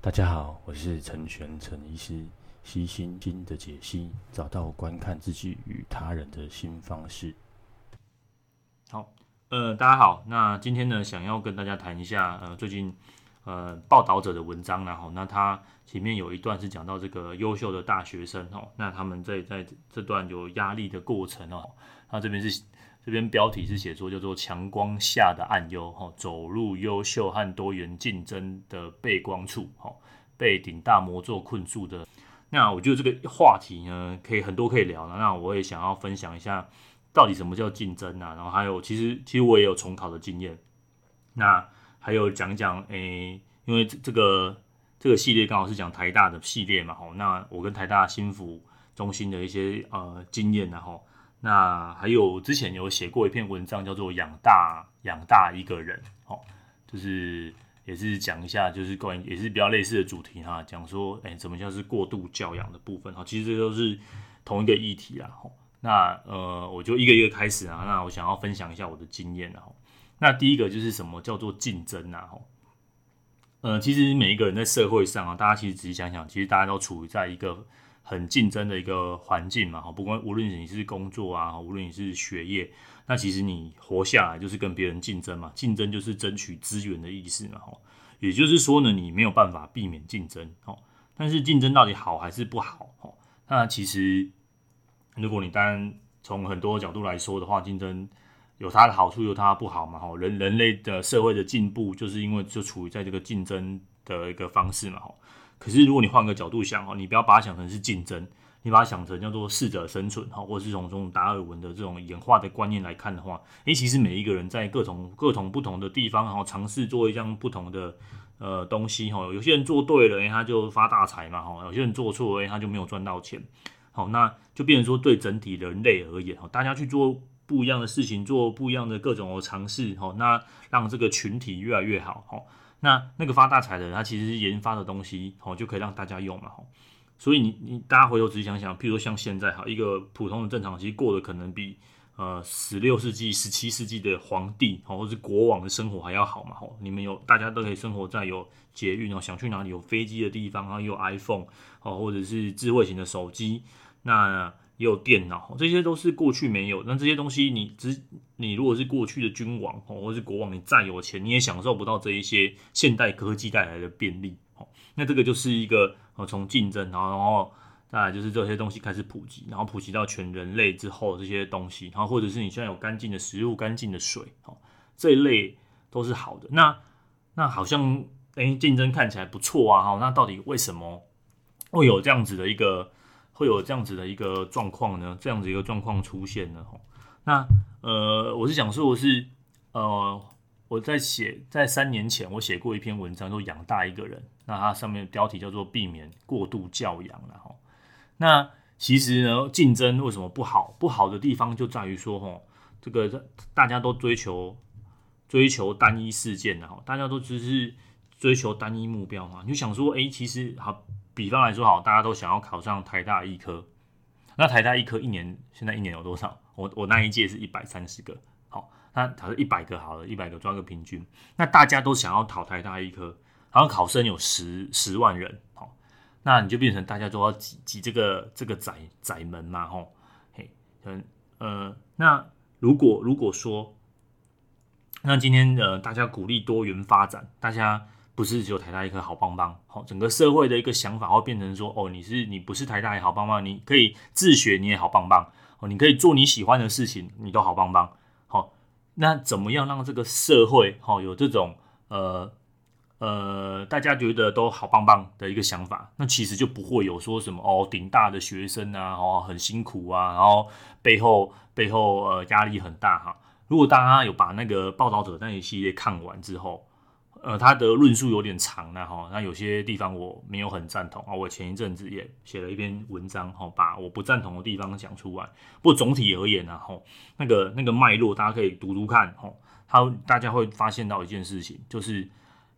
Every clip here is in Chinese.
大家好，我是陈玄陈医师，悉心经的解析，找到观看自己与他人的新方式。好，呃，大家好，那今天呢，想要跟大家谈一下，呃，最近呃报道者的文章，然后那他前面有一段是讲到这个优秀的大学生哦，那他们在在这段有压力的过程哦，那这边是。这边标题是写作叫做“强光下的暗忧”哈，走入优秀和多元竞争的背光处哈，被顶大魔咒困住的。那我觉得这个话题呢，可以很多可以聊了。那我也想要分享一下，到底什么叫竞争啊？然后还有，其实其实我也有重考的经验。那还有讲讲，诶，因为这个这个系列刚好是讲台大的系列嘛，吼，那我跟台大心辅中心的一些呃经验，然后。那还有之前有写过一篇文章，叫做“养大养大一个人”，哦，就是也是讲一下，就是关于也是比较类似的主题哈，讲说，哎，怎么叫是过度教养的部分？哈，其实这都是同一个议题啊。那呃，我就一个一个开始啊。那我想要分享一下我的经验啊。那第一个就是什么叫做竞争啊？哈，呃，其实每一个人在社会上啊，大家其实仔细想想，其实大家都处于在一个。很竞争的一个环境嘛，哈，不管无论你是工作啊，无论你是学业，那其实你活下来就是跟别人竞争嘛，竞争就是争取资源的意思嘛，哈，也就是说呢，你没有办法避免竞争，哈，但是竞争到底好还是不好，哈，那其实如果你单从很多角度来说的话，竞争有它的好处，有它不好嘛，哈，人人类的社会的进步就是因为就处于在这个竞争的一个方式嘛，哈。可是，如果你换个角度想哦，你不要把它想成是竞争，你把它想成叫做适者生存哈，或者是从这种达尔文的这种演化的观念来看的话，诶，其实每一个人在各种各种不同的地方，然后尝试做一样不同的呃东西哈。有些人做对了，诶，他就发大财嘛哈；有些人做错了，诶，他就没有赚到钱。好，那就变成说，对整体人类而言哈，大家去做不一样的事情，做不一样的各种尝试哈，那让这个群体越来越好哈。那那个发大财的人，他其实是研发的东西，哦，就可以让大家用嘛，所以你你大家回头仔细想想，譬如说像现在哈，一个普通的正常，其实过得可能比呃十六世纪、十七世纪的皇帝，哦，或是国王的生活还要好嘛，吼。你们有大家都可以生活在有捷运哦，想去哪里有飞机的地方，然后有 iPhone 哦，或者是智慧型的手机，那。也有电脑，这些都是过去没有。那这些东西你，只你如果是过去的君王哦，或是国王，你再有钱，你也享受不到这一些现代科技带来的便利哦。那这个就是一个呃，从竞争，然后然后再来就是这些东西开始普及，然后普及到全人类之后，这些东西，然后或者是你现在有干净的食物、干净的水哦，这一类都是好的。那那好像哎，竞争看起来不错啊，哈，那到底为什么会有这样子的一个？会有这样子的一个状况呢？这样子一个状况出现呢？那呃，我是想说，我是呃，我在写在三年前，我写过一篇文章，说养大一个人。那它上面的标题叫做“避免过度教养”然后，那其实呢，竞争为什么不好？不好的地方就在于说，吼，这个大家都追求追求单一事件，然后大家都只是追求单一目标嘛。你就想说，哎，其实好。比方来说，好，大家都想要考上台大医科，那台大医科一年现在一年有多少？我我那一届是一百三十个，好，那考了一百个好了，一百个抓个平均，那大家都想要考台大医科，好像考生有十十万人，好，那你就变成大家都要挤挤这个这个窄窄门嘛，吼，嘿，嗯呃，那如果如果说，那今天呃大家鼓励多元发展，大家。不是只有台大一颗好棒棒，好，整个社会的一个想法会变成说，哦，你是你不是台大也好棒棒，你可以自学你也好棒棒，哦，你可以做你喜欢的事情，你都好棒棒，好，那怎么样让这个社会，哈，有这种呃呃大家觉得都好棒棒的一个想法，那其实就不会有说什么哦，顶大的学生啊，哦，很辛苦啊，然后背后背后呃压力很大哈。如果大家有把那个报道者那一系列看完之后，呃，他的论述有点长了哈，那有些地方我没有很赞同啊。我前一阵子也写了一篇文章哈，把我不赞同的地方讲出来。不过总体而言呢，哈，那个那个脉络大家可以读读看哈。他大家会发现到一件事情，就是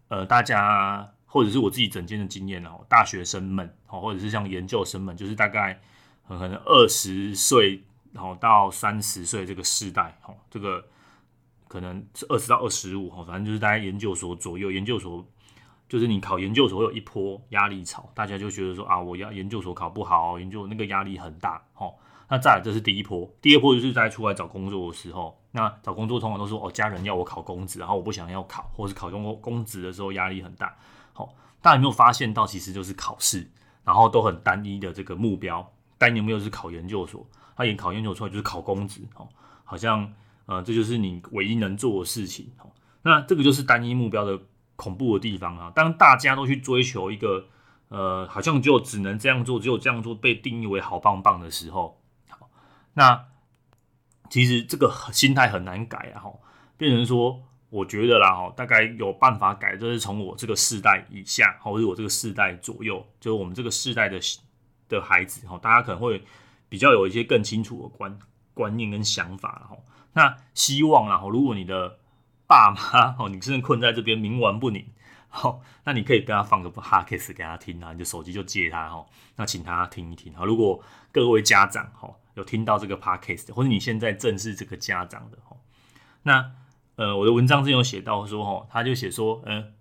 呃，大家或者是我自己整间的经验哦，大学生们哦，或者是像研究生们，就是大概可能二十岁然后到三十岁这个世代哦，这个。可能是二十到二十五哈，反正就是大概研究所左右，研究所就是你考研究所有一波压力潮，大家就觉得说啊，我要研究所考不好，研究那个压力很大，吼。那再来，这是第一波，第二波就是在出来找工作的时候，那找工作通常都说哦，家人要我考公职，然后我不想要考，或是考公公职的时候压力很大。好，大家有没有发现到，其实就是考试，然后都很单一的这个目标，单一目标是考研究所，他也考研究所出来就是考公职，哦，好像呃这就是你唯一能做的事情，哦，那这个就是单一目标的恐怖的地方啊。当大家都去追求一个呃，好像就只能这样做，只有这样做被定义为好棒棒的时候。那其实这个心态很难改啊，哈，变成说，我觉得啦，哈，大概有办法改，就是从我这个世代以下，或者我这个世代左右，就是我们这个世代的的孩子，哈，大家可能会比较有一些更清楚的观观念跟想法，哈。那希望啊，如果你的爸妈，哦，你真的困在这边冥顽不灵，好，那你可以跟他放个 podcast 给他听啊，你的手机就借他，哈，那请他听一听，好，如果各位家长，哈。有听到这个 podcast，或者你现在正是这个家长的哈，那呃，我的文章之前有写到说哈，他就写说，嗯、呃，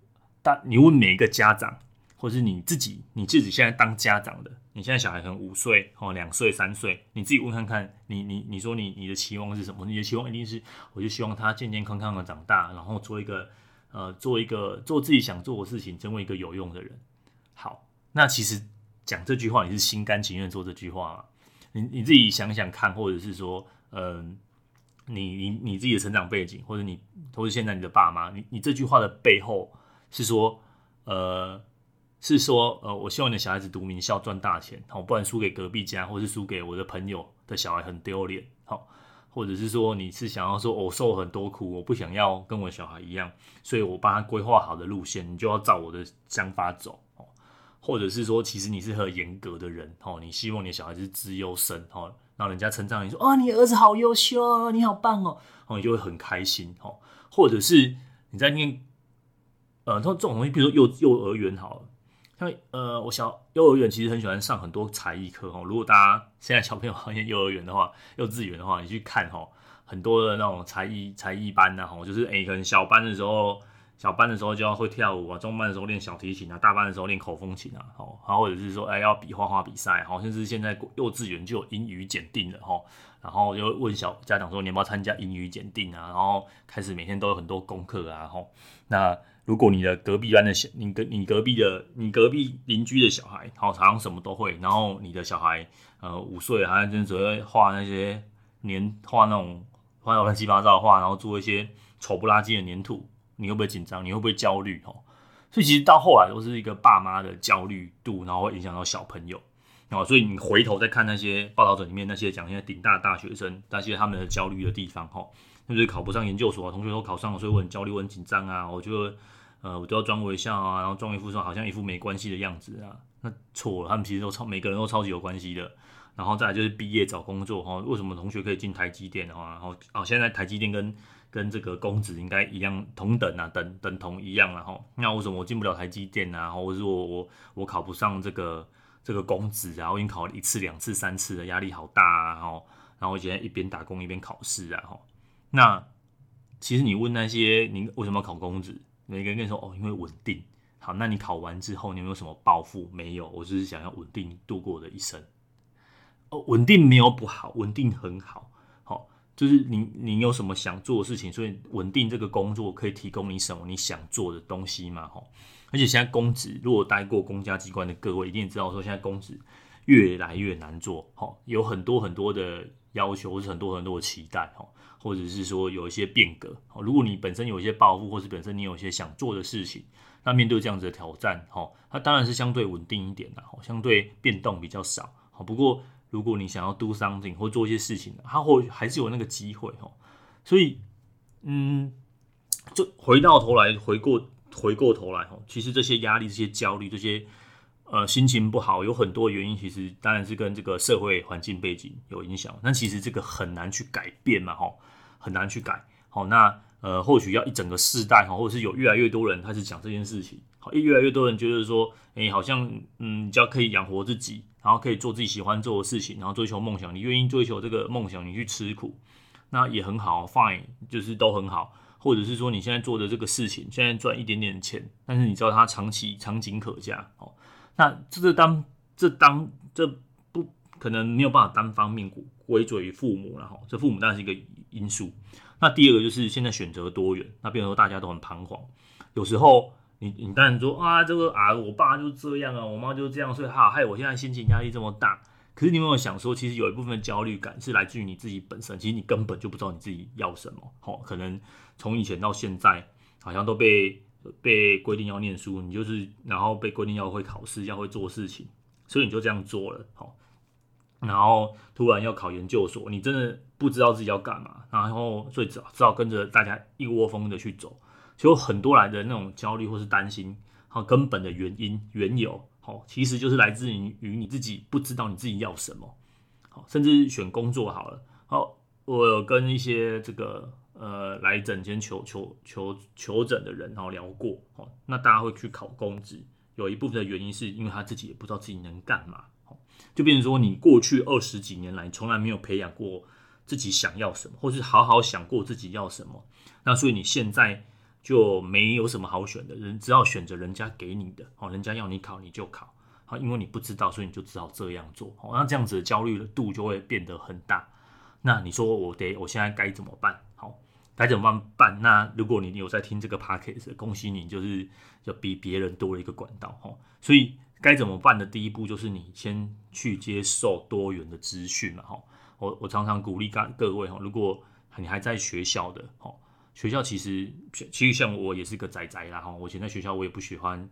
大你问每一个家长，或是你自己，你自己现在当家长的，你现在小孩可能五岁哦，两岁、三岁，你自己问看看，你你你说你你的期望是什么？你的期望一定是，我就希望他健健康康的长大，然后做一个呃，做一个做自己想做的事情，成为一个有用的人。好，那其实讲这句话，你是心甘情愿做这句话吗？你你自己想想看，或者是说，嗯、你你你自己的成长背景，或者你，或者现在你的爸妈，你你这句话的背后是说，呃，是说，呃，我希望你的小孩子读名校赚大钱，好，不然输给隔壁家，或是输给我的朋友的小孩很丢脸，好，或者是说你是想要说，我受很多苦，我不想要跟我小孩一样，所以我帮他规划好的路线，你就要照我的想法走。哦或者是说，其实你是很严格的人，哦，你希望你的小孩子是资优生，哦，然后人家称赞你说，哦，你儿子好优秀哦，你好棒哦，哦，你就会很开心，哦，或者是你在念，呃，这种东西，比如说幼幼儿园好了，像呃，我小幼儿园其实很喜欢上很多才艺课，哦，如果大家现在小朋友 念幼儿园的话，幼稚园的话，你去看，哦，很多的那种才艺才艺班呐，哦，就是诶，可能小班的时候。小班的时候就要会跳舞啊，中班的时候练小提琴啊，大班的时候练口风琴啊，哦，或者是说，哎，要比画画比赛，好像是现在幼稚园就有英语检定了，哈，然后就问小家长说，你要不要参加英语检定啊？然后开始每天都有很多功课啊，哈，那如果你的隔壁班的小，你隔你隔壁的你隔壁邻居的小孩，好像什么都会，然后你的小孩，呃，五岁好像就只会画那些粘，画那种画乱七八糟的画，然后做一些丑不拉几的粘土。你会不会紧张？你会不会焦虑？哦，所以其实到后来都是一个爸妈的焦虑度，然后会影响到小朋友。哦，所以你回头再看那些报道者里面那些讲一些顶大大学生，那些他们的焦虑的地方，哈，就是考不上研究所，同学都考上了，所以我很焦虑，我很紧张啊，我觉得，呃，我都要装微笑啊，然后装一副说好像一副没关系的样子啊。那错了，他们其实都超，每个人都超级有关系的。然后再来就是毕业找工作，哈，为什么同学可以进台积电的话，然后哦，现在台积电跟跟这个公职应该一样同等啊，等等同一样啊，哈。那为什么我进不了台积电啊？或者我我我考不上这个这个公职啊？我已经考了一次、两次、三次了，压力好大啊，然后然后我现在一边打工一边考试啊，哈。那其实你问那些你为什么要考公职？每个人跟你说哦，因为稳定。好，那你考完之后你有没有什么抱负？没有，我就是想要稳定度过我的一生。哦，稳定没有不好，稳定很好。好就是你，你有什么想做的事情，所以稳定这个工作可以提供你什么你想做的东西嘛？吼，而且现在公职，如果待过公家机关的各位一定知道，说现在公职越来越难做，好，有很多很多的要求，或是很多很多的期待，吼，或者是说有一些变革。哦如果你本身有一些抱负，或是本身你有一些想做的事情，那面对这样子的挑战，吼，它当然是相对稳定一点的，相对变动比较少，好，不过。如果你想要 do something 或做一些事情，他会还是有那个机会哦。所以，嗯，就回到头来，回过回过头来哦，其实这些压力、这些焦虑、这些呃心情不好，有很多原因，其实当然是跟这个社会环境背景有影响。但其实这个很难去改变嘛，哈，很难去改。好，那呃，或许要一整个世代哈，或者是有越来越多人开始讲这件事情，好，越来越多人觉得说，哎、好像嗯，只要可以养活自己。然后可以做自己喜欢做的事情，然后追求梦想。你愿意追求这个梦想，你去吃苦，那也很好，fine，就是都很好。或者是说你现在做的这个事情，现在赚一点点钱，但是你知道它长期长景可嘉哦。那这个当这当这不可能没有办法单方面归罪于父母了哈。这父母当然是一个因素。那第二个就是现在选择多元，那变成说大家都很彷徨。有时候你你当然说啊，这个啊，我爸就这样啊，我妈就这样，所以哈，害我现在心情压力这么大。可是你有没有想说，其实有一部分焦虑感是来自于你自己本身，其实你根本就不知道你自己要什么。好，可能从以前到现在，好像都被被规定要念书，你就是然后被规定要会考试，要会做事情，所以你就这样做了。好，然后突然要考研究所，你真的不知道自己要干嘛，然后所以只只好跟着大家一窝蜂的去走。就很多来的那种焦虑或是担心，好，根本的原因缘由。好，其实就是来自于于你自己不知道你自己要什么，好，甚至选工作好了。好，我有跟一些这个呃来诊间求求求求诊的人，然后聊过，哦，那大家会去考公职，有一部分的原因是因为他自己也不知道自己能干嘛，哦，就变成说你过去二十几年来从来没有培养过自己想要什么，或是好好想过自己要什么，那所以你现在。就没有什么好选的，人只要选择人家给你的，哦，人家要你考你就考，好，因为你不知道，所以你就只好这样做，好，那这样子的焦虑的度就会变得很大。那你说我得，我现在该怎么办？好，该怎么办？那如果你有在听这个 podcast，恭喜你，就是要比别人多了一个管道，哈。所以该怎么办的第一步就是你先去接受多元的资讯嘛，哈。我我常常鼓励各各位哈，如果你还在学校的，哈。学校其实，其实像我也是个宅宅啦哈。我以前在学校，我也不喜欢，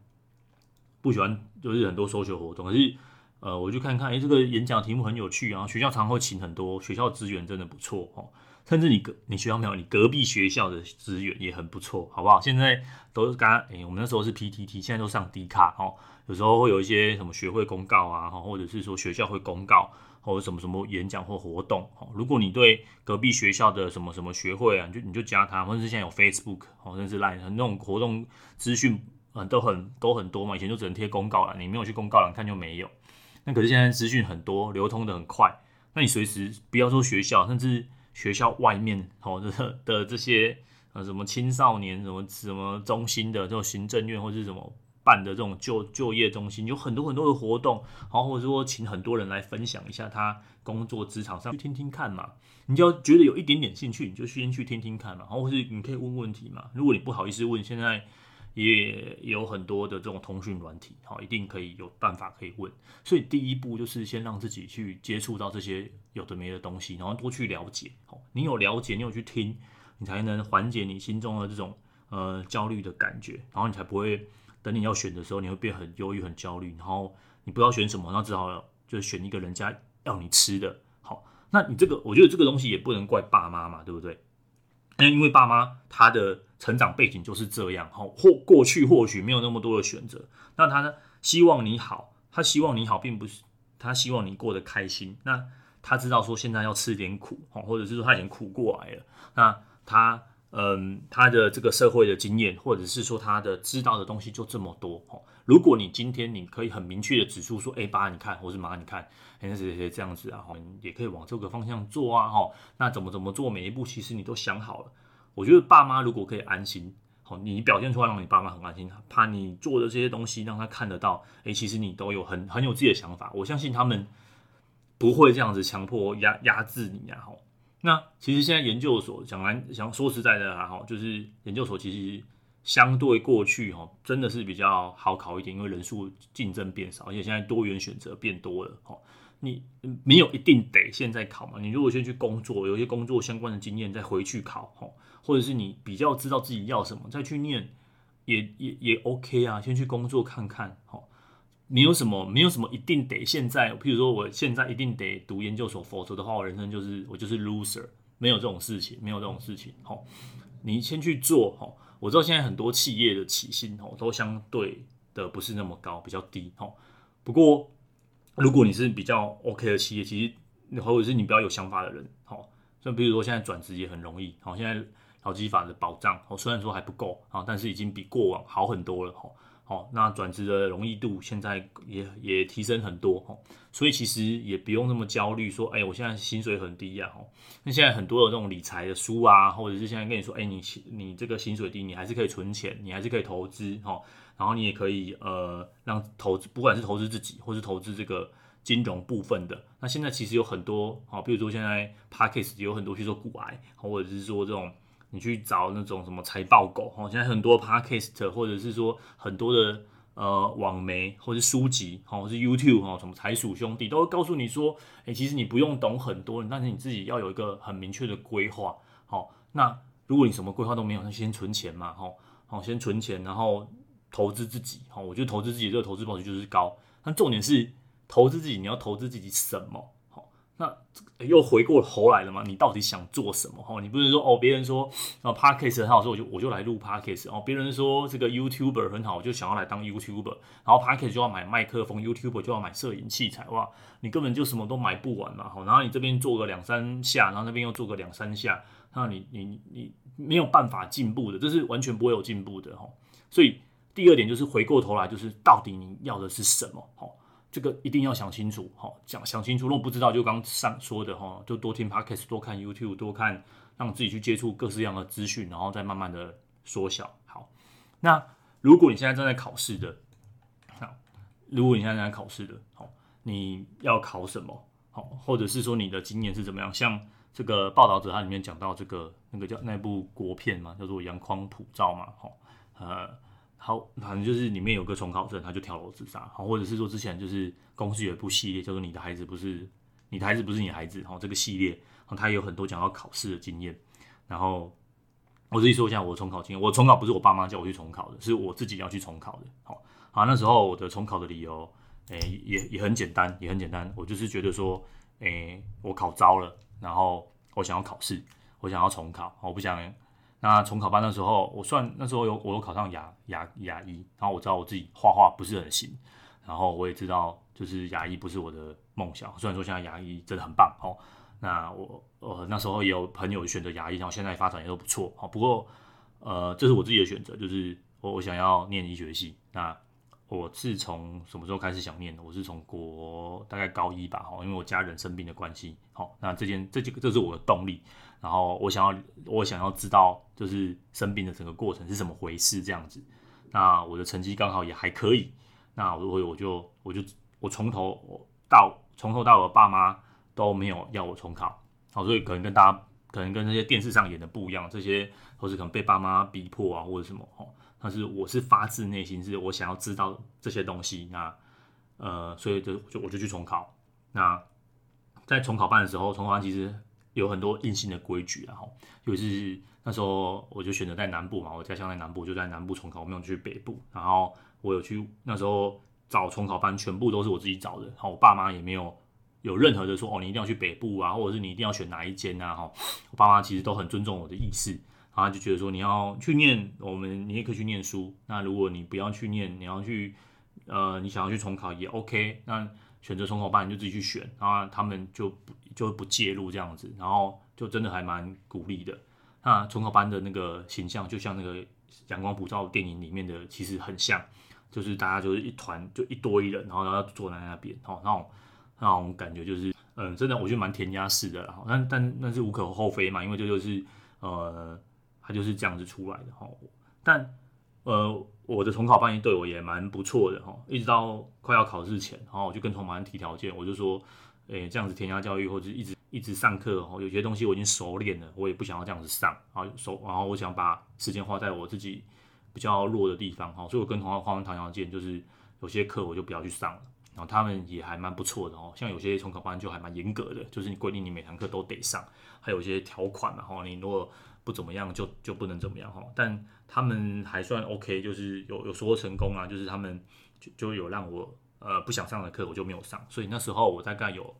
不喜欢就是很多说学活动。可是，呃，我就看看，哎、这个演讲题目很有趣啊。学校常会请很多，学校资源真的不错哈。甚至你隔你学校没有，你隔壁学校的资源也很不错，好不好？现在都是刚刚，哎，我们那时候是 PTT，现在都上 D 卡哦。有时候会有一些什么学会公告啊，或者是说学校会公告。或者什么什么演讲或活动，如果你对隔壁学校的什么什么学会啊，你就你就加他，或者是现在有 Facebook，或者是 Line，那种活动资讯都很都很多嘛。以前就只能贴公告了，你没有去公告栏看就没有。那可是现在资讯很多，流通的很快，那你随时不要说学校，甚至学校外面哦 的的这些呃什么青少年什么什么中心的这种行政院或者是什么。办的这种就就业中心有很多很多的活动，然后或者说请很多人来分享一下他工作职场上去听听看嘛，你就要觉得有一点点兴趣，你就先去听听看嘛，然后或是你可以问问题嘛。如果你不好意思问，现在也有很多的这种通讯软体，好，一定可以有办法可以问。所以第一步就是先让自己去接触到这些有的没的东西，然后多去了解。好，你有了解，你有去听，你才能缓解你心中的这种呃焦虑的感觉，然后你才不会。等你要选的时候，你会变很忧郁、很焦虑，然后你不知道选什么，那只好就选一个人家要你吃的。好，那你这个，我觉得这个东西也不能怪爸妈嘛，对不对？那因为爸妈他的成长背景就是这样，哈，或过去或许没有那么多的选择，那他呢，希望你好，他希望你好，并不是他希望你过得开心。那他知道说现在要吃点苦哈，或者是说他已经苦过来了，那他。嗯，他的这个社会的经验，或者是说他的知道的东西就这么多哈。如果你今天你可以很明确的指出说，哎，爸你看，或是妈你看，哎，那谁谁这样子啊，也可以往这个方向做啊，哈，那怎么怎么做，每一步其实你都想好了。我觉得爸妈如果可以安心，好，你表现出来让你爸妈很安心，怕你做的这些东西让他看得到，哎，其实你都有很很有自己的想法，我相信他们不会这样子强迫压压制你啊，哈。那其实现在研究所讲完想说实在的还好，就是研究所其实相对过去哈，真的是比较好考一点，因为人数竞争变少，而且现在多元选择变多了哈。你没有一定得现在考嘛？你如果先去工作，有一些工作相关的经验再回去考哈，或者是你比较知道自己要什么再去念，也也也 OK 啊，先去工作看看哈。没有什么，没有什么一定得现在，譬如说我现在一定得读研究所，否则的话，我人生就是我就是 loser，没有这种事情，没有这种事情。哈，你先去做。哈，我知道现在很多企业的起薪哦都相对的不是那么高，比较低。哦，不过如果你是比较 OK 的企业，其实或者是你比较有想法的人，哦，像比如说现在转职也很容易。好，现在劳基法的保障，哦虽然说还不够啊，但是已经比过往好很多了哦。哦，那转职的容易度现在也也提升很多哦，所以其实也不用那么焦虑，说，哎，我现在薪水很低呀，哦，那现在很多的这种理财的书啊，或者是现在跟你说，哎，你你这个薪水低，你还是可以存钱，你还是可以投资，哦，然后你也可以呃让投资，不管是投资自己，或是投资这个金融部分的，那现在其实有很多，哦，比如说现在 Podcast 有很多去做股癌，或者是说这种。你去找那种什么财报狗哦，现在很多 podcast 或者是说很多的呃网媒或者是书籍哦，或是 YouTube 哦，什么财鼠兄弟都会告诉你说，诶，其实你不用懂很多，但是你自己要有一个很明确的规划。好，那如果你什么规划都没有，那先存钱嘛，好，好，先存钱，然后投资自己。好，我觉得投资自己这个投资报酬就是高，但重点是投资自己，你要投资自己什么？那又回过头来了嘛？你到底想做什么？哈，你不是说哦，别人说啊，Podcast 很好，所以我就我就来录 Podcast 哦。别人说这个 YouTuber 很好，我就想要来当 YouTuber。然后 Podcast 就要买麦克风，YouTuber 就要买摄影器材。哇，你根本就什么都买不完嘛！好，然后你这边做个两三下，然后那边又做个两三下，那你你你没有办法进步的，这是完全不会有进步的哈。所以第二点就是回过头来，就是到底你要的是什么？哈。这个一定要想清楚，哈，讲想清楚。如果不知道，就刚上说的，哈，就多听 Podcast，多看 YouTube，多看，让自己去接触各式各样的资讯，然后再慢慢的缩小。好，那如果你现在正在考试的，好，如果你现在正在考试的，好，你要考什么？好，或者是说你的经验是怎么样？像这个报道者他里面讲到这个那个叫那部国片嘛，叫做《阳光普照》嘛，好，呃。好，反正就是里面有个重考生，他就跳楼自杀。好，或者是说之前就是公司有一部系列，叫做《你的孩子不是你的孩子不是你孩子》。好，这个系列，好，他有很多讲到考试的经验。然后我自己说一下我的重考经验。我重考不是我爸妈叫我去重考的，是我自己要去重考的。好，好，那时候我的重考的理由，诶、也也很简单，也很简单。我就是觉得说，诶、我考糟了，然后我想要考试，我想要重考，我不想。那重考班的时候，我算那时候有我有考上牙牙牙医，然后我知道我自己画画不是很行，然后我也知道就是牙医不是我的梦想。虽然说现在牙医真的很棒哦，那我呃那时候也有朋友选择牙医，然后现在发展也都不错哦。不过呃这是我自己的选择，就是我我想要念医学系。那我是从什么时候开始想念的？我是从国大概高一吧，哈，因为我家人生病的关系，好，那这件这几个这是我的动力。然后我想要，我想要知道，就是生病的整个过程是怎么回事这样子。那我的成绩刚好也还可以，那我我就我就我从头到从头到尾，爸妈都没有要我重考，好，所以可能跟大家可能跟那些电视上演的不一样，这些都是可能被爸妈逼迫啊或者什么，哦，但是我是发自内心，是我想要知道这些东西，那呃，所以就就我就去重考。那在重考班的时候，重考班其实。有很多硬性的规矩，然后尤其是那时候我就选择在南部嘛，我家乡在南部，就在南部重考，我没有去北部。然后我有去那时候找重考班，全部都是我自己找的。然后我爸妈也没有有任何的说哦，你一定要去北部啊，或者是你一定要选哪一间啊？哈，我爸妈其实都很尊重我的意思，然后就觉得说你要去念，我们你也可以去念书。那如果你不要去念，你要去呃，你想要去重考也 OK。那选择重考班你就自己去选，然后他们就不就不介入这样子，然后就真的还蛮鼓励的。那重考班的那个形象，就像那个《阳光普照》电影里面的，其实很像，就是大家就是一团，就一堆人，然后然后坐在那边，哦，那种那种感觉就是，嗯，真的我觉得蛮填鸭式的，然后但但那是无可厚非嘛，因为这就是呃，他就是这样子出来的哈，但。呃，我的重考班对我也蛮不错的哈，一直到快要考试前，然后我就跟重考班提条件，我就说，诶、这样子填鸭教育或者一直一直上课，哈，有些东西我已经熟练了，我也不想要这样子上，然后熟，然后我想把时间花在我自己比较弱的地方，哈，所以我跟重考班谈条件，就是有些课我就不要去上了，然后他们也还蛮不错的哦，像有些重考班就还蛮严格的，就是你规定你每堂课都得上，还有一些条款嘛，哈，你如果不怎么样就就不能怎么样哈，但他们还算 OK，就是有有说成功啊，就是他们就就有让我呃不想上的课我就没有上，所以那时候我大概有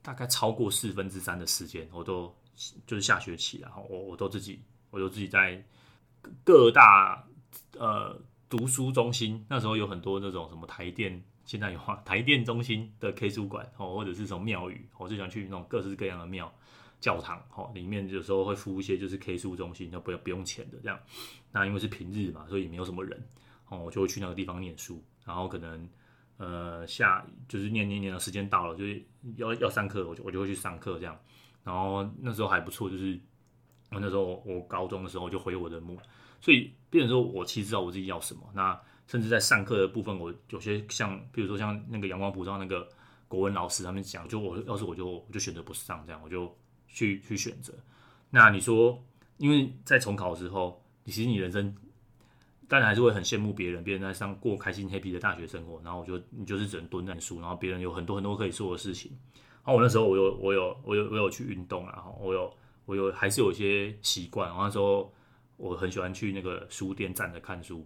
大概超过四分之三的时间我都就是下学期然后我我都自己我都自己在各大呃读书中心，那时候有很多那种什么台电，现在有台电中心的 K 书馆哦，或者是什么庙宇，我就想去那种各式各样的庙。教堂哈，里面有时候会附一些就是 K 书中心，就不要不用钱的这样。那因为是平日嘛，所以也没有什么人哦，我就会去那个地方念书，然后可能呃下就是念念念的时间到了，就是要要上课，我就我就会去上课这样。然后那时候还不错，就是那时候我高中的时候就回我的母，所以变成说我其实知道我自己要什么。那甚至在上课的部分，我有些像比如说像那个阳光普照那个国文老师他们讲，就我要是我就我就选择不上这样，我就去去选择。那你说，因为在重考的时候，你其实你人生。当然还是会很羡慕别人，别人在上过开心 happy 的大学生活，然后我就你就是只能蹲在书，然后别人有很多很多可以做的事情。然后我那时候我有我有我有我有去运动啊，我有我有还是有一些习惯。然后那时候我很喜欢去那个书店站着看书，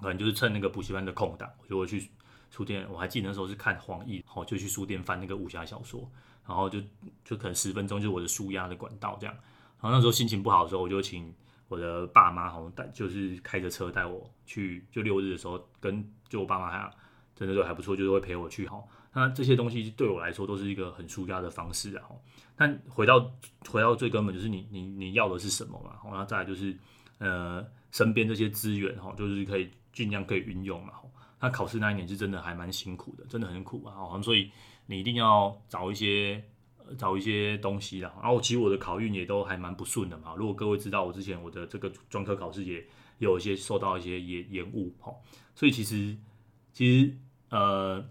可能就是趁那个补习班的空档，我就会去书店。我还记得那时候是看黄易，然后就去书店翻那个武侠小说，然后就就可能十分钟就是我的舒压的管道这样。然后那时候心情不好的时候，我就请。我的爸妈好带就是开着车带我去，就六日的时候跟就我爸妈还真的都还不错，就是会陪我去哈。那这些东西对我来说都是一个很舒压的方式啊。但回到回到最根本，就是你你你要的是什么嘛？然后再来就是呃身边这些资源哈，就是可以尽量可以运用嘛。那考试那一年是真的还蛮辛苦的，真的很苦啊。所以你一定要找一些。找一些东西啦，然后其实我的考运也都还蛮不顺的嘛。如果各位知道，我之前我的这个专科考试也有一些受到一些延延误哈，所以其实其实呃，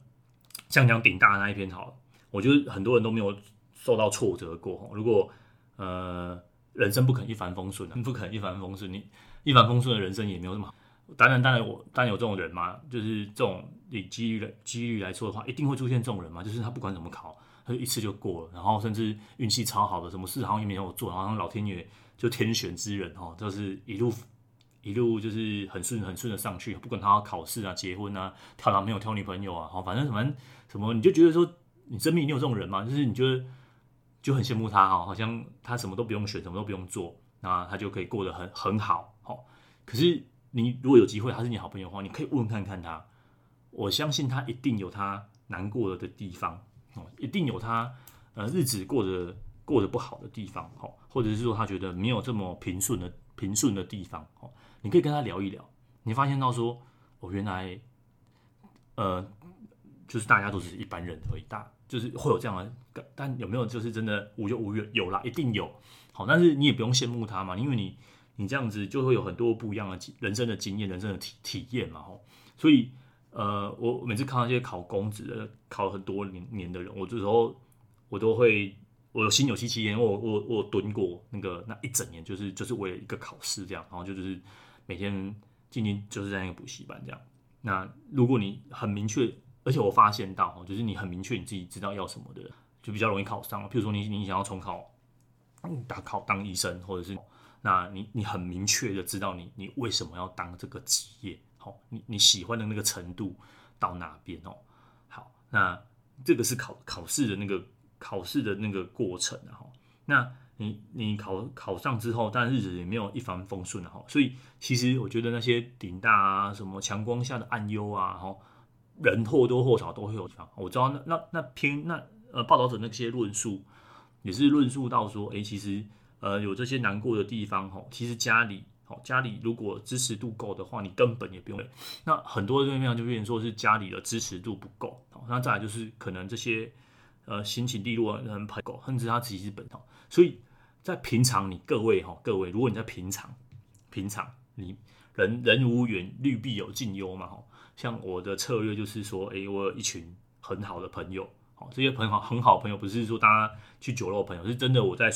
像讲顶大那一篇好，我觉得很多人都没有受到挫折过。如果呃人生不可能一帆风顺的，不可能一帆风顺，你一帆风顺的人生也没有那么好。当然当然我当然有这种人嘛，就是这种以几率的几率来说的话，一定会出现这种人嘛，就是他不管怎么考。他就一次就过了，然后甚至运气超好的，什么事好像也没有做，好像老天爷就天选之人哦，就是一路一路就是很顺很顺的上去，不管他考试啊、结婚啊、挑男朋友、挑女朋友啊，好，反正什么什么，你就觉得说你生命你有这种人吗？就是你觉得就很羡慕他哈，好像他什么都不用选，什么都不用做，那他就可以过得很很好，好。可是你如果有机会，他是你好朋友的话，你可以问看看他，我相信他一定有他难过的地方哦。一定有他呃日子过得过得不好的地方，哦，或者是说他觉得没有这么平顺的平顺的地方，哦，你可以跟他聊一聊，你发现到说，哦，原来，呃，就是大家都只是一般人而已，大就是会有这样的，但有没有就是真的无忧无虑？有啦，一定有，好，但是你也不用羡慕他嘛，因为你你这样子就会有很多不一样的人生的经验、人生的体体验嘛，吼，所以。呃，我每次看到一些考公职的、考很多年年的人，我这时候我都会，我有心有戚戚焉，我我我蹲过那个那一整年，就是就是为了一个考试这样，然后就就是每天静静就是在那个补习班这样。那如果你很明确，而且我发现到，就是你很明确你自己知道要什么的，就比较容易考上。譬如说你你想要重考，打考当医生，或者是那你你很明确的知道你你为什么要当这个职业。好，你你喜欢的那个程度到哪边哦？好，那这个是考考试的那个考试的那个过程啊。那你你考考上之后，但日子也没有一帆风顺的哈。所以其实我觉得那些顶大啊，什么强光下的暗优啊，哈，人或多或少都会有地方。我知道那那那篇那呃报道者那些论述也是论述到说，哎，其实呃有这些难过的地方哈，其实家里。哦家里如果支持度够的话，你根本也不用。那很多这边就变成说是家里的支持度不够。那再来就是可能这些呃心情低落的人朋友，甚至他自己是本土。所以在平常你各位哈，各位如果你在平常平常你人人无远虑必有近忧嘛哈。像我的策略就是说，哎，我有一群很好的朋友，好这些朋友很好朋友不是说大家去酒肉朋友，是真的我在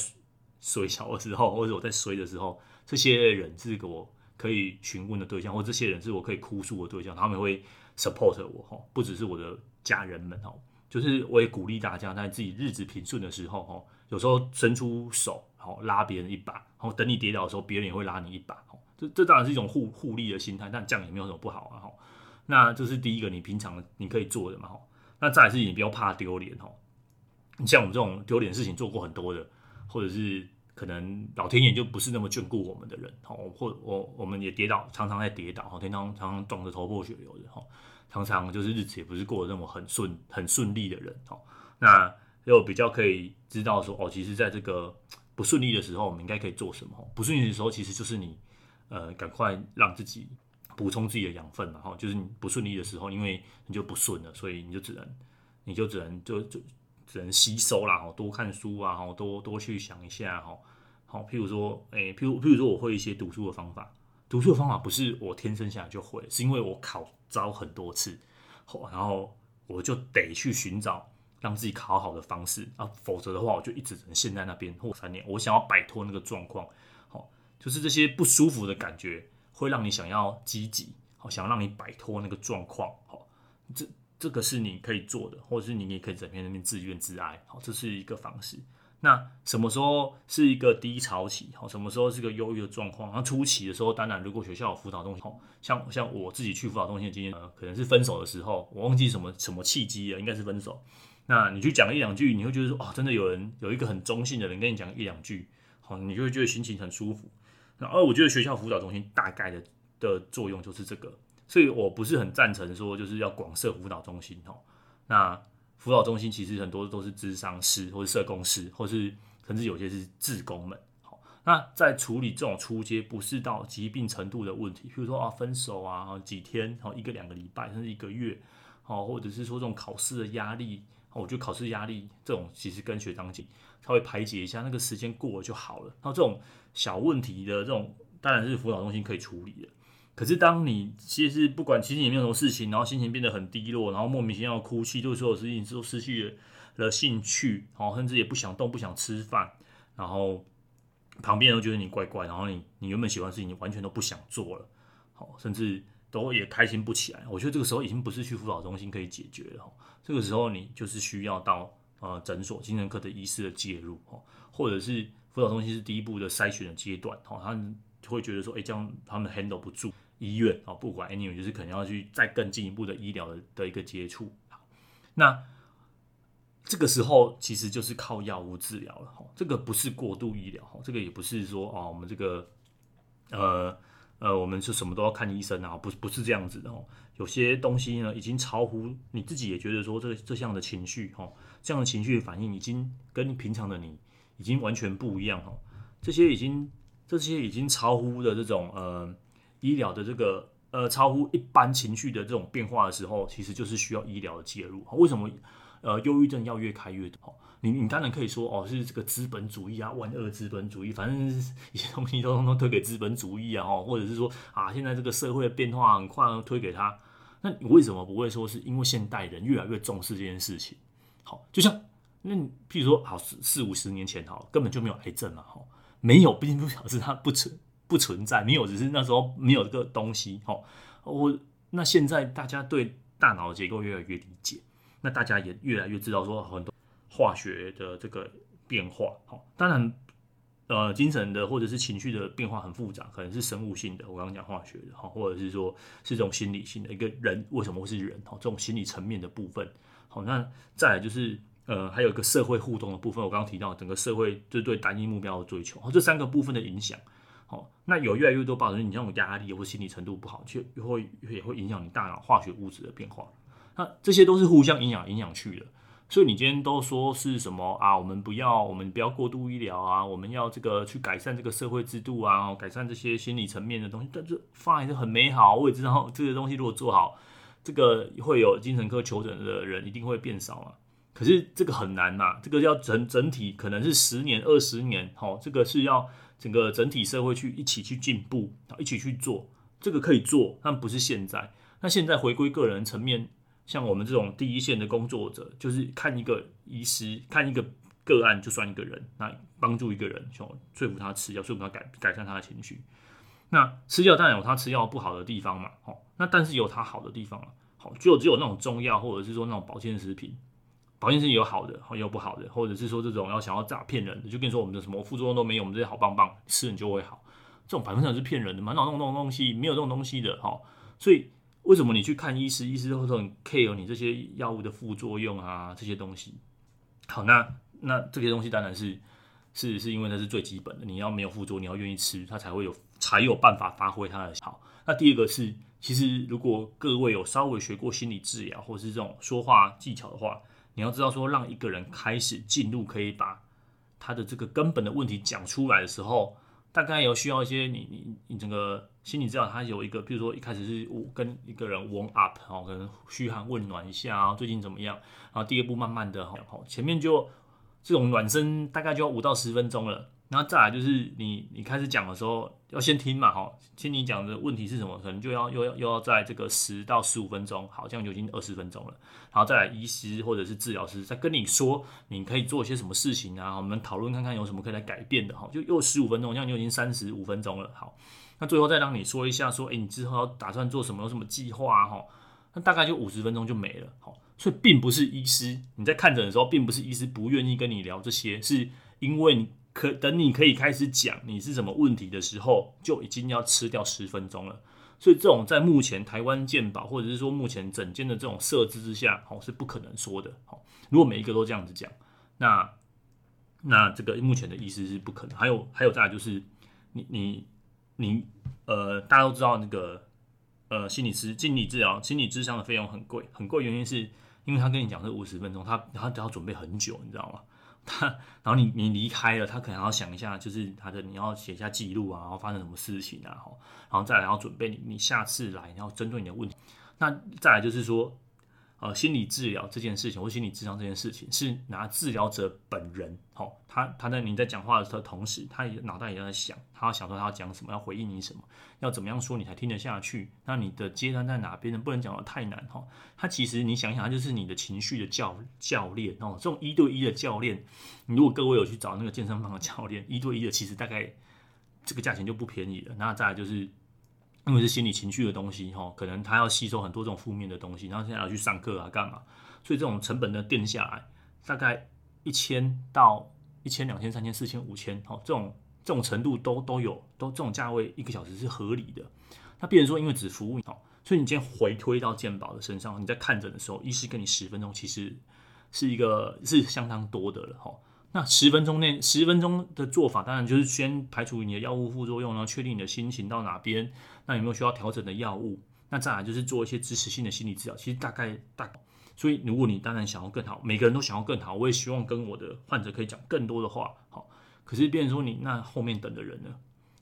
衰小的时候，或者我在衰的时候。这些人是给我可以询问的对象，或这些人是我可以哭诉的对象，他们会 support 我哈，不只是我的家人们哈，就是我也鼓励大家在自己日子平顺的时候哈，有时候伸出手，好拉别人一把，然后等你跌倒的时候，别人也会拉你一把，这这当然是一种互互利的心态，但这样也没有什么不好啊哈。那这是第一个你平常你可以做的嘛哈。那再来是你不要怕丢脸哈，你像我们这种丢脸事情做过很多的，或者是。可能老天爷就不是那么眷顾我们的人，好，或我我们也跌倒，常常在跌倒，哈，天常常常撞得头破血流的，哈，常常就是日子也不是过得那么很顺很顺利的人，哈，那又比较可以知道说，哦，其实在这个不顺利的时候，我们应该可以做什么？不顺利的时候，其实就是你，呃，赶快让自己补充自己的养分嘛，哈，就是你不顺利的时候，因为你就不顺了，所以你就只能，你就只能就就只能吸收啦，哈，多看书啊，哈，多多去想一下，哈，好，譬如说，诶、譬如譬如说，我会一些读书的方法，读书的方法不是我天生下来就会，是因为我考招很多次，然后我就得去寻找。让自己考好的方式啊，否则的话，我就一直只能陷在那边或三年。我想要摆脱那个状况，好，就是这些不舒服的感觉会让你想要积极，好，想要让你摆脱那个状况，好，这这个是你可以做的，或者是你也可以整天那边自怨自艾，好，这是一个方式。那什么时候是一个低潮期？好，什么时候是个忧郁的状况？那初期的时候，当然如果学校有辅导中心，像像我自己去辅导中心的经验，呃，可能是分手的时候，我忘记什么什么契机了，应该是分手。那你去讲一两句，你会觉得说，哦，真的有人有一个很中性的人跟你讲一两句，好，你就会觉得心情很舒服。然后我觉得学校辅导中心大概的的作用就是这个，所以我不是很赞成说就是要广设辅导中心哦。那辅导中心其实很多都是咨商师或者社工师，或是甚至有些是志工们。好，那在处理这种初阶不是到疾病程度的问题，譬如说啊分手啊几天，好一个两个礼拜甚至一个月，好，或者是说这种考试的压力。我觉得考试压力这种其实跟学长姐稍微排解一下，那个时间过了就好了。那这种小问题的这种，当然是辅导中心可以处理的。可是当你其实不管其实也没有什么事情，然后心情变得很低落，然后莫名其妙哭泣，对所有事情都失去了兴趣，哦，甚至也不想动，不想吃饭，然后旁边人都觉得你怪怪，然后你你原本喜欢的事情你完全都不想做了，好，甚至。都也开心不起来，我觉得这个时候已经不是去辅导中心可以解决了。这个时候你就是需要到呃诊所精神科的医师的介入，或者是辅导中心是第一步的筛选的阶段，他们会觉得说，哎，这样他们 handle 不住医院啊，不管 anyway 就是可能要去再更进一步的医疗的的一个接触。那这个时候其实就是靠药物治疗了，哈这个不是过度医疗，这个也不是说啊，我们这个呃。呃，我们是什么都要看医生啊，不不是这样子的哦。有些东西呢，已经超乎你自己也觉得说这这项的情绪哦，这样的情绪反应已经跟平常的你已经完全不一样哦。这些已经这些已经超乎的这种呃医疗的这个呃超乎一般情绪的这种变化的时候，其实就是需要医疗的介入。为什么呃忧郁症要越开越多？你你当然可以说哦，是这个资本主义啊，万恶资本主义，反正一些东西都通通推给资本主义啊，或者是说啊，现在这个社会的变化很快，推给他。那你为什么不会说是因为现代人越来越重视这件事情？好，就像那譬如说，好四四五十年前，好根本就没有癌症嘛，哈，没有，并不表示它不存不存在，没有，只是那时候没有这个东西，哦。我那现在大家对大脑结构越来越理解，那大家也越来越知道说很多。化学的这个变化，好，当然，呃，精神的或者是情绪的变化很复杂，可能是生物性的，我刚刚讲化学的，哈，或者是说是这种心理性的，一个人为什么会是人，哈，这种心理层面的部分，好，那再来就是，呃，还有一个社会互动的部分，我刚刚提到整个社会就对单一目标的追求，这三个部分的影响，好，那有越来越多报道，你这种压力或心理程度不好，却会也会影响你大脑化学物质的变化，那这些都是互相影响影响去的。所以你今天都说是什么啊？我们不要，我们不要过度医疗啊！我们要这个去改善这个社会制度啊，改善这些心理层面的东西。但这方案是很美好，我也知道这个东西如果做好，这个会有精神科求诊的人一定会变少啊。可是这个很难呐，这个要整整体可能是十年、二十年，好，这个是要整个整体社会去一起去进步，一起去做。这个可以做，但不是现在。那现在回归个人层面。像我们这种第一线的工作者，就是看一个医师，看一个个案就算一个人，那帮助一个人，说说服他吃药，说服他改改善他的情绪。那吃药当然有他吃药不好的地方嘛，哦，那但是有他好的地方啊，好，就只有那种中药或者是说那种保健食品，保健食品有好的，也有不好的，或者是说这种要想要诈骗人的，就跟你说我们的什么副作用都没有，我们这些好棒棒，吃了你就会好，这种百分之百是骗人的嘛，那种那种东西没有这种东西的，哈，所以。为什么你去看医师，医师会很 care 你这些药物的副作用啊，这些东西。好，那那这些东西当然是是是因为那是最基本的，你要没有副作用，你要愿意吃，它才会有才有办法发挥它的好。那第二个是，其实如果各位有稍微学过心理治疗或是这种说话技巧的话，你要知道说，让一个人开始进入可以把他的这个根本的问题讲出来的时候，大概有需要一些你你你整个心理治疗，他有一个，比如说一开始是跟一个人 warm up 哦，可能嘘寒问暖一下啊，最近怎么样？然后第二步慢慢的哈，前面就这种暖身大概就要五到十分钟了。然后再来就是你你开始讲的时候要先听嘛，哈，听你讲的问题是什么，可能就要又要又要在这个十到十五分钟，好，这样就已经二十分钟了。然后再来医师或者是治疗师再跟你说你可以做一些什么事情啊，我们讨论看看有什么可以来改变的，哈，就又十五分钟，这样就已经三十五分钟了。好，那最后再让你说一下，说，诶，你之后要打算做什么，有什么计划，哈，那大概就五十分钟就没了，好，所以并不是医师你在看诊的时候，并不是医师不愿意跟你聊这些，是因为你。可等你可以开始讲你是什么问题的时候，就已经要吃掉十分钟了。所以这种在目前台湾健保或者是说目前整间的这种设置之下，哦是不可能说的。好，如果每一个都这样子讲，那那这个目前的意思是不可能。还有还有再来就是你你你呃，大家都知道那个呃心理师心理治疗心理咨商的费用很贵，很贵原因是因为他跟你讲是五十分钟，他他都要准备很久，你知道吗？他，然后你你离开了，他可能要想一下，就是他的你要写下记录啊，然后发生什么事情啊，然后再来要准备你你下次来，然后针对你的问题，那再来就是说。呃，心理治疗这件事情，或心理咨商这件事情，是拿治疗者本人，好、哦，他他在你在讲话的同时，他也脑袋也在想，他要想说他要讲什么，要回应你什么，要怎么样说你才听得下去？那你的阶段在哪边呢？不能讲得太难哈、哦。他其实你想想，他就是你的情绪的教教练哦，这种一对一的教练，你如果各位有去找那个健身房的教练，一对一的，其实大概这个价钱就不便宜了。那再来就是。因为是心理情绪的东西，哈，可能他要吸收很多这种负面的东西，然后现在要去上课啊，干嘛？所以这种成本呢，垫下来，大概一千到一千、两千、三千、四千、五千，哈，这种这种程度都都有，都这种价位一个小时是合理的。那变成说，因为只服务，哈，所以你今天回推到健保的身上，你在看诊的时候，医师给你十分钟，其实是一个是相当多的了，哈。那十分钟内，十分钟的做法，当然就是先排除你的药物副作用，然后确定你的心情到哪边，那有没有需要调整的药物？那再来就是做一些支持性的心理治疗。其实大概大，所以如果你当然想要更好，每个人都想要更好，我也希望跟我的患者可以讲更多的话。好，可是变成说你那后面等的人呢？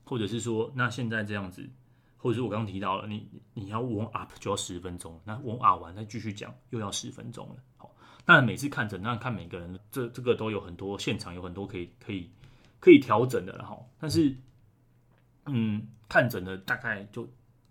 或者是说那现在这样子，或者是我刚刚提到了，你你要 warm up 就要十分钟，那 warm up 完再继续讲又要十分钟了。好。但每次看诊，那看每个人，这这个都有很多现场有很多可以可以可以调整的了哈。但是，嗯，看诊的大概就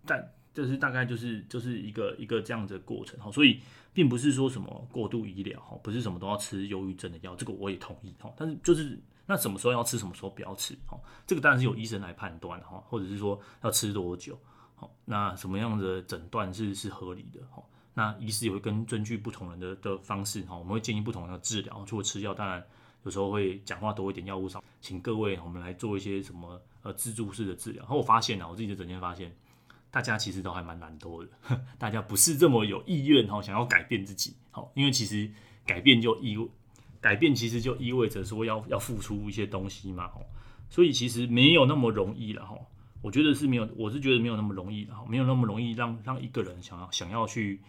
但就是大概就是就是一个一个这样的过程哈。所以，并不是说什么过度医疗哈，不是什么都要吃忧郁症的药，这个我也同意哈。但是就是那什么时候要吃，什么时候不要吃哈，这个当然是由医生来判断哈，或者是说要吃多久好，那什么样的诊断是是合理的哈。那医师也会跟根据不同人的的方式哈，我们会建议不同的治疗。除了吃药，当然有时候会讲话多一点，药物上，请各位我们来做一些什么呃自助式的治疗。然后我发现啊，我自己的整天发现，大家其实都还蛮懒惰的，大家不是这么有意愿哈，想要改变自己。好，因为其实改变就意味改变，其实就意味着说要要付出一些东西嘛。哦所以其实没有那么容易了哈。我觉得是没有，我是觉得没有那么容易的哈，没有那么容易让让一个人想要想要去。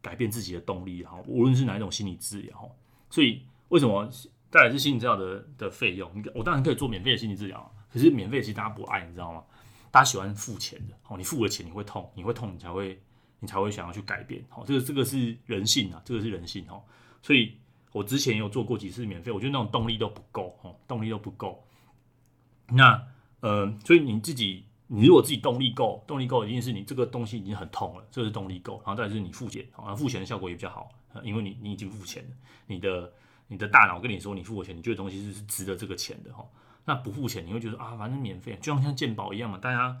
改变自己的动力哈，无论是哪一种心理治疗，所以为什么再来是心理治疗的的费用？我当然可以做免费的心理治疗，可是免费其实大家不爱，你知道吗？大家喜欢付钱的，哦，你付了钱你会痛，你会痛你才会你才会想要去改变，好，这个这个是人性啊，这个是人性哦，所以我之前有做过几次免费，我觉得那种动力都不够哦，动力都不够。那呃，所以你自己。你如果自己动力够，动力够一定是你这个东西已经很痛了，这是动力够。然后再是你付钱，好，付钱的效果也比较好，因为你你已经付钱，你的你的大脑跟你说你付我钱，你觉得东西是是值得这个钱的哈。那不付钱，你会觉得啊，反正免费，就像像健保一样嘛。大家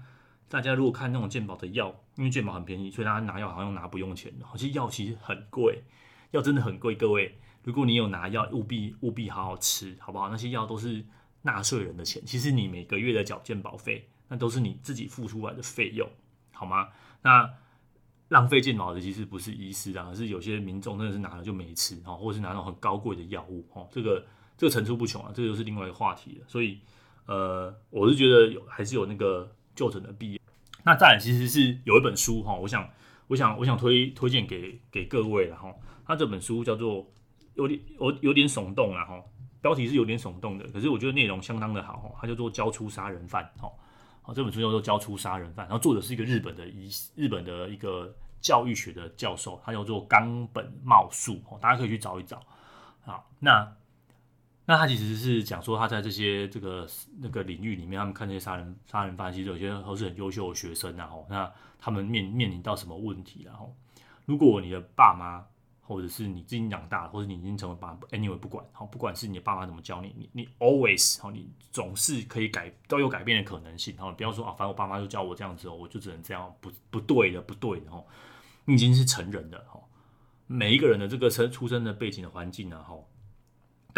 大家如果看那种健保的药，因为健保很便宜，所以大家拿药好像拿不用钱的。其实药其实很贵，药真的很贵。各位，如果你有拿药，务必务必好好吃，好不好？那些药都是纳税人的钱，其实你每个月的缴健保费。那都是你自己付出来的费用，好吗？那浪费健保的其实不是医师啊，而是有些民众真的是拿了就没吃，哈，或者是拿那种很高贵的药物，哦，这个这个层出不穷啊，这个就是另外一个话题了。所以，呃，我是觉得有还是有那个就诊的必要。那再来其实是有一本书哈，我想我想我想推推荐给给各位了哈。它这本书叫做有点有有点耸动啊哈，标题是有点耸动的，可是我觉得内容相当的好，它叫做教出杀人犯，哦，好，这本书叫做教出杀人犯，然后作者是一个日本的一日本的一个教育学的教授，他叫做冈本茂树，哦，大家可以去找一找，好，那那他其实是讲说他在这些这个那个领域里面，他们看这些杀人杀人犯，其实有些都是很优秀的学生，然后那他们面面临到什么问题，然后如果你的爸妈。或者是你自己长大，或者你已经成为爸，anyway 不管好，不管是你的爸妈怎么教你，你你 always 好，你总是可以改，都有改变的可能性。好，不要说啊，反正我爸妈就教我这样子哦，我就只能这样，不不对的，不对的哦。你已经是成人的哈，每一个人的这个生出生的背景的环境呢，哈，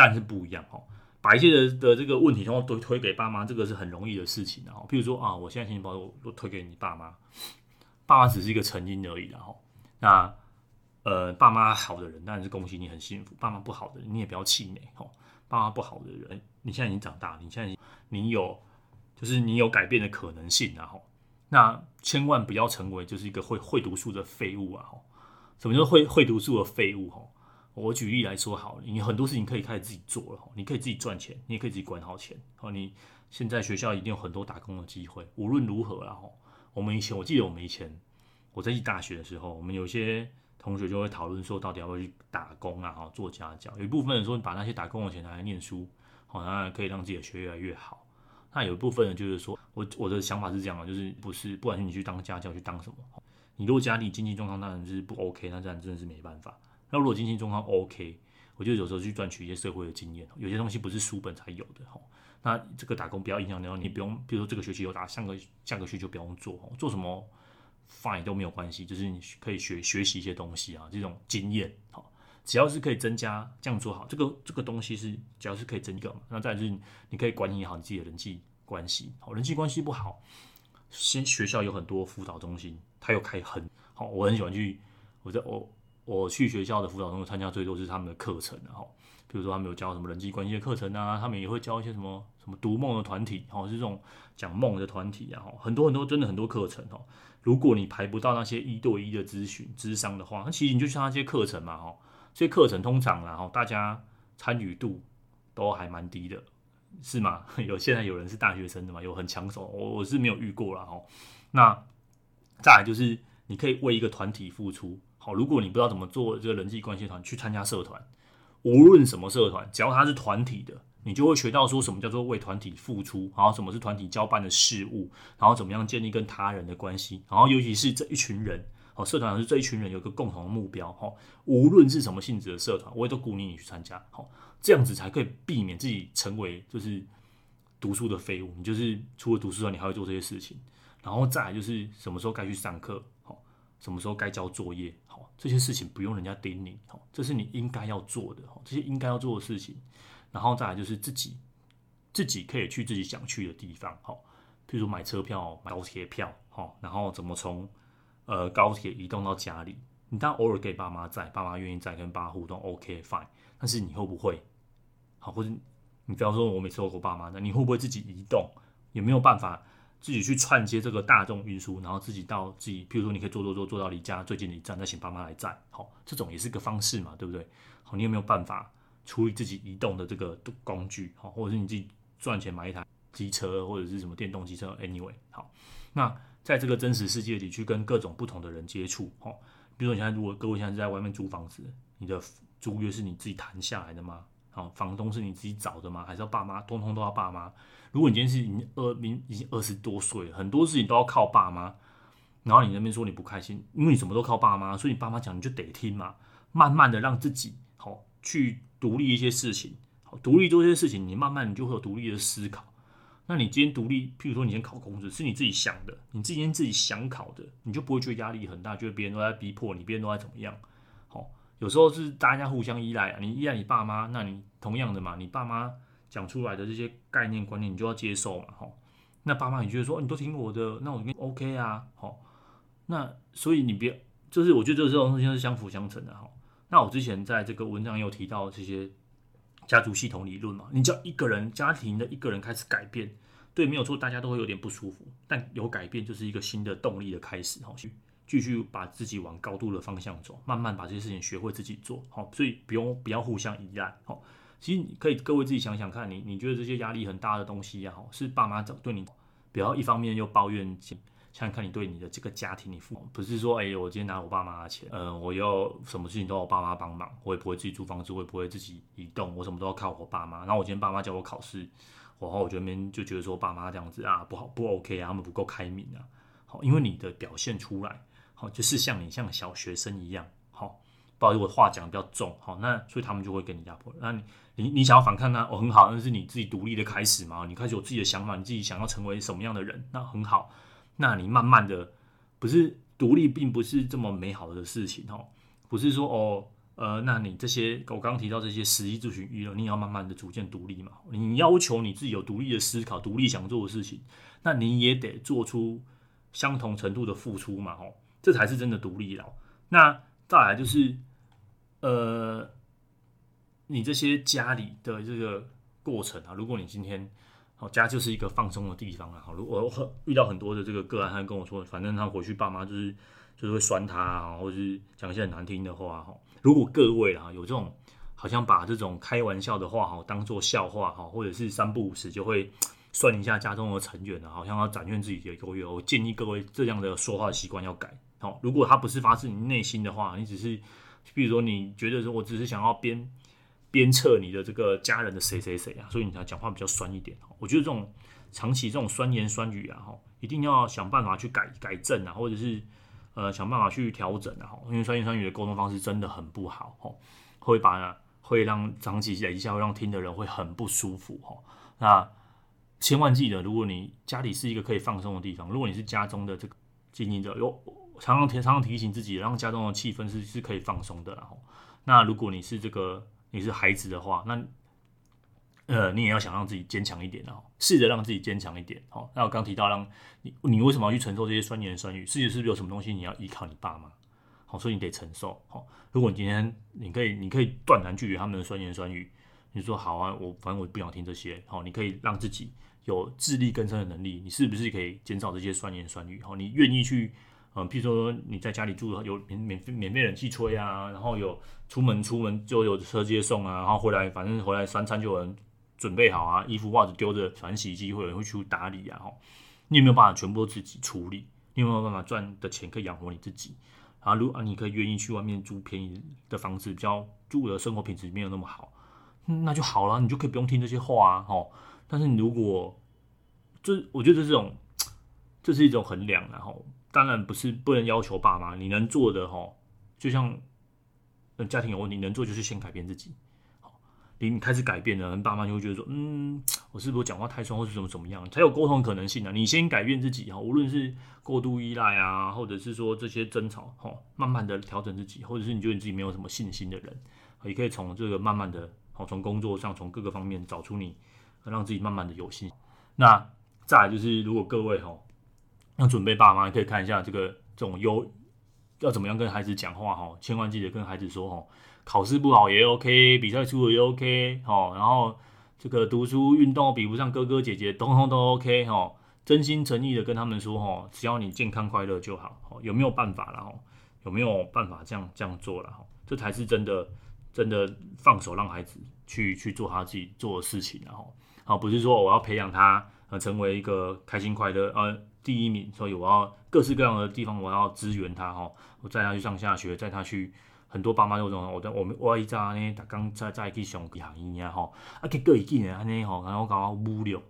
但是不一样哈。把一些的的这个问题，然后都推给爸妈，这个是很容易的事情的哈。譬如说啊，我现在心情不好，我都推给你爸妈，爸妈只是一个成因而已，然后那。呃，爸妈好的人当然是恭喜你很幸福。爸妈不好的人，你也不要气馁哦。爸妈不好的人，你现在已经长大了，你现在你有就是你有改变的可能性，然后那千万不要成为就是一个会会读书的废物啊！吼，什么叫会会读书的废物？吼，我举例来说好了，你很多事情可以开始自己做了，你可以自己赚钱，你也可以自己管好钱。哦，你现在学校一定有很多打工的机会，无论如何啦，吼，我们以前我记得我们以前我在大学的时候，我们有些。同学就会讨论说，到底要不要去打工啊？哈，做家教。有一部分人说，你把那些打工的钱拿来念书，好，那可以让自己的学业越来越好。那有一部分人就是说，我我的想法是这样的，就是不是，不管是你去当家教，去当什么，你如果家里经济状况当然就是不 OK，那这样真的是没办法。那如果经济状况 OK，我就有时候去赚取一些社会的经验，有些东西不是书本才有的哈。那这个打工不要影响到你，不用，比如说这个学期有打，下个下个学期就不用做，做什么？fine 都没有关系，就是你可以学学习一些东西啊，这种经验好，只要是可以增加，这样做好，这个这个东西是只要是可以增加嘛，那再就是你可以管理好你自己的人际关系，好，人际关系不好，先学校有很多辅导中心，他又开很好，我很喜欢去，我在我我去学校的辅导中参加最多是他们的课程，然后比如说他们有教什么人际关系的课程啊，他们也会教一些什么什么读梦的团体，哦，是这种讲梦的团体啊，很多很多真的很多课程哦。如果你排不到那些一对一的咨询、咨商的话，那其实你就上那些课程嘛，哈，这些课程通常然后大家参与度都还蛮低的，是吗？有现在有人是大学生的嘛？有很抢手，我我是没有遇过了哦。那再来就是你可以为一个团体付出，好，如果你不知道怎么做这个人际关系团，去参加社团，无论什么社团，只要它是团体的。你就会学到说什么叫做为团体付出，然后什么是团体交办的事务，然后怎么样建立跟他人的关系，然后尤其是这一群人，哦，社团是这一群人有个共同的目标，哈，无论是什么性质的社团，我也都鼓励你去参加，好，这样子才可以避免自己成为就是读书的废物。你就是除了读书之外，你还会做这些事情，然后再来就是什么时候该去上课，好，什么时候该交作业，这些事情不用人家盯你，好，这是你应该要做的，好，这些应该要做的事情。然后再来就是自己，自己可以去自己想去的地方，好，譬如买车票、买高铁票，好，然后怎么从呃高铁移动到家里？你当然偶尔给爸妈在，爸妈愿意在跟爸妈互动，OK fine。但是你会不会？好，或者你不要说我每次都给爸妈，在你会不会自己移动？有没有办法自己去串接这个大众运输，然后自己到自己，譬如说你可以坐坐坐坐到离家最近的一站，再请爸妈来载，好，这种也是个方式嘛，对不对？好，你有没有办法？处理自己移动的这个工具，好，或者是你自己赚钱买一台机车，或者是什么电动机车，anyway，好，那在这个真实世界里去跟各种不同的人接触，好，比如说你现在如果各位现在在外面租房子，你的租约是你自己谈下来的吗？好，房东是你自己找的吗？还是要爸妈？通通都要爸妈？如果你今天是已经二零已经二十多岁，很多事情都要靠爸妈，然后你那边说你不开心，因为你什么都靠爸妈，所以你爸妈讲你就得听嘛，慢慢的让自己好去。独立一些事情，好，独立做这些事情，你慢慢你就会有独立的思考。那你今天独立，譬如说你先考公职，是你自己想的，你今天自己想考的，你就不会觉得压力很大，觉得别人都在逼迫你，别人都在怎么样。有时候是大家互相依赖啊，你依赖你爸妈，那你同样的嘛，你爸妈讲出来的这些概念观念，你就要接受嘛。吼，那爸妈你觉得说你都听我的，那我跟 OK 啊。好，那所以你别就是我觉得这种东西是相辅相成的哈。那我之前在这个文章有提到这些家族系统理论嘛，你叫一个人家庭的一个人开始改变，对，没有错，大家都会有点不舒服，但有改变就是一个新的动力的开始，哈，继续把自己往高度的方向走，慢慢把这些事情学会自己做，好，所以不用不要互相依赖，好，其实你可以各位自己想想看，你你觉得这些压力很大的东西也好，是爸妈怎对你，不要一方面又抱怨，想想看你对你的这个家庭，你父母不是说，哎，我今天拿我爸妈的钱，呃，我要什么事情都要我爸妈帮忙，我也不会自己租房子，我也不会自己移动，我什么都要靠我爸妈。然后我今天爸妈叫我考试，然后我这边就觉得说爸妈这样子啊不好不 OK 啊，他们不够开明啊。好，因为你的表现出来，好就是像你像小学生一样，好。不好意思，我话讲的比较重，好，那所以他们就会跟你压迫。那你你你想要反抗呢？哦，很好，那是你自己独立的开始嘛。你开始有自己的想法，你自己想要成为什么样的人，那很好。那你慢慢的，不是独立，并不是这么美好的事情哦。不是说哦，呃，那你这些我刚刚提到这些十一咨询娱乐，你也要慢慢的逐渐独立嘛。你要求你自己有独立的思考，独立想做的事情，那你也得做出相同程度的付出嘛。哦，这才是真的独立了。那再来就是。呃，你这些家里的这个过程啊，如果你今天好家就是一个放松的地方啊，好，如果我遇到很多的这个个案，他跟我说，反正他回去爸妈就是就是会酸他啊，或者是讲一些很难听的话哈。如果各位啊有这种好像把这种开玩笑的话哈当做笑话哈，或者是三不五时就会酸一下家中的成员啊，好像要展现自己的优越，我建议各位这样的说话的习惯要改。好，如果他不是发自你内心的话，你只是。比如说，你觉得说我只是想要鞭鞭策你的这个家人的谁谁谁啊，所以你才讲话比较酸一点。我觉得这种长期这种酸言酸语啊，哈，一定要想办法去改改正啊，或者是呃想办法去调整啊，哈，因为酸言酸语的沟通方式真的很不好，哈，会把会让长期累积下会让听的人会很不舒服，哈。那千万记得，如果你家里是一个可以放松的地方，如果你是家中的这个经营者，有。常常提，常常提醒自己，让家中的气氛是是可以放松的。然后，那如果你是这个你是孩子的话，那呃，你也要想让自己坚强一点哦，试着让自己坚强一点。好，那我刚提到，让你你为什么要去承受这些酸言酸语？世界是不是有什么东西你要依靠你爸妈？好，所以你得承受。好，如果你今天你可以，你可以断然拒绝他们的酸言酸语，你说好啊，我反正我不想听这些。好，你可以让自己有自力更生的能力，你是不是可以减少这些酸言酸语？好，你愿意去。譬如说你在家里住有免免费免费冷气吹啊，然后有出门出门就有车接送啊，然后回来反正回来三餐就有人准备好啊，衣服袜子丢着，反洗衣机会有人会去打理啊。你有没有办法全部都自己处理？你有没有办法赚的钱可以养活你自己？啊，如啊，你可以愿意去外面租便宜的房子，比较住的生活品质没有那么好，那就好了，你就可以不用听这些话啊。哦，但是你如果这，我觉得这种这是一种衡量，然后。当然不是不能要求爸妈，你能做的吼，就像家庭有问题，能做就是先改变自己。好，你开始改变了，爸妈就会觉得说，嗯，我是不是讲话太冲，或是怎么怎么样，才有沟通可能性呢？你先改变自己哈，无论是过度依赖啊，或者是说这些争吵哈，慢慢的调整自己，或者是你觉得你自己没有什么信心的人，也可以从这个慢慢的，好，从工作上，从各个方面找出你，让自己慢慢的有信心。那再来就是，如果各位哈。要准备爸妈可以看一下这个这种优要怎么样跟孩子讲话哈，千万记得跟孩子说哈，考试不好也 OK，比赛输了也 OK 哈，然后这个读书运动比不上哥哥姐姐，通通都 OK 哈，真心诚意的跟他们说哈，只要你健康快乐就好，有没有办法了哈？有没有办法这样这样做了哈？这才是真的真的放手让孩子去去做他自己做的事情然后，好，不是说我要培养他呃成为一个开心快乐呃。第一名，所以我要各式各样的地方，我要支援他哈。我带他去上下学，带他去很多爸妈都这种，我的我们我一家呢，他刚在在去上学一样哈，啊，给各一件安尼吼，然后搞到五六，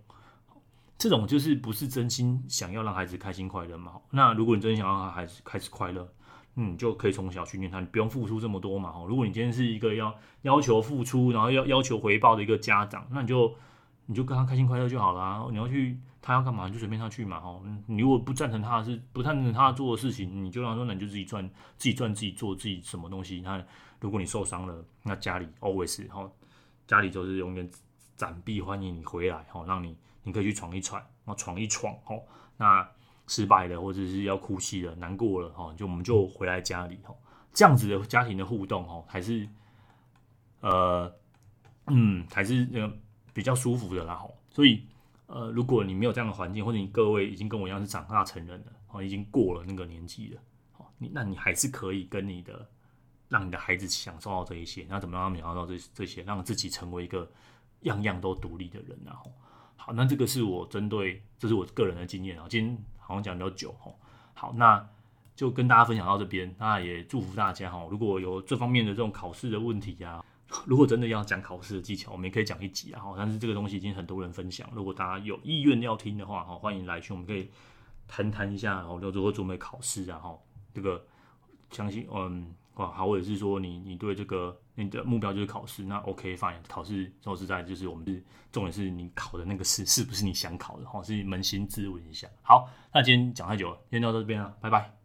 这种就是不是真心想要让孩子开心快乐嘛？那如果你真想要让孩子开始快乐，嗯，就可以从小训练他，你不用付出这么多嘛。哈，如果你今天是一个要要求付出，然后要要求回报的一个家长，那你就你就跟他开心快乐就好了。你要去。他要干嘛就随便他去嘛，吼！你如果不赞成他的是不赞成他做的事情，你就让他说，那你就自己赚，自己赚自己做自己什么东西。那如果你受伤了，那家里 always 吼，家里就是永远展臂欢迎你回来，吼，让你你可以去闯一闯，然后闯一闯，吼。那失败了或者是要哭泣了、难过了，吼，就我们就回来家里，吼，这样子的家庭的互动，吼，还是呃，嗯，还是那个比较舒服的啦，吼，所以。呃，如果你没有这样的环境，或者你各位已经跟我一样是长大成人了，哦，已经过了那个年纪了，哦，你那你还是可以跟你的让你的孩子享受到这一些，那怎么让他们享受到这这些，让自己成为一个样样都独立的人，然后好，那这个是我针对，这是我个人的经验啊。今天好像讲比较久哈，好，那就跟大家分享到这边，那也祝福大家哈。如果有这方面的这种考试的问题呀，如果真的要讲考试的技巧，我们也可以讲一集啊。但是这个东西已经很多人分享，如果大家有意愿要听的话，哈，欢迎来去，我们可以谈谈一下，然后如何准备考试啊，哈，这个相信嗯。哇，好，或者是说你你对这个你的目标就是考试，那 OK fine，考试说实在就是我们是重点是你考的那个试 是不是你想考的，哈，是扪心自问一下。好，那今天讲太久了，今天到这边了，拜拜。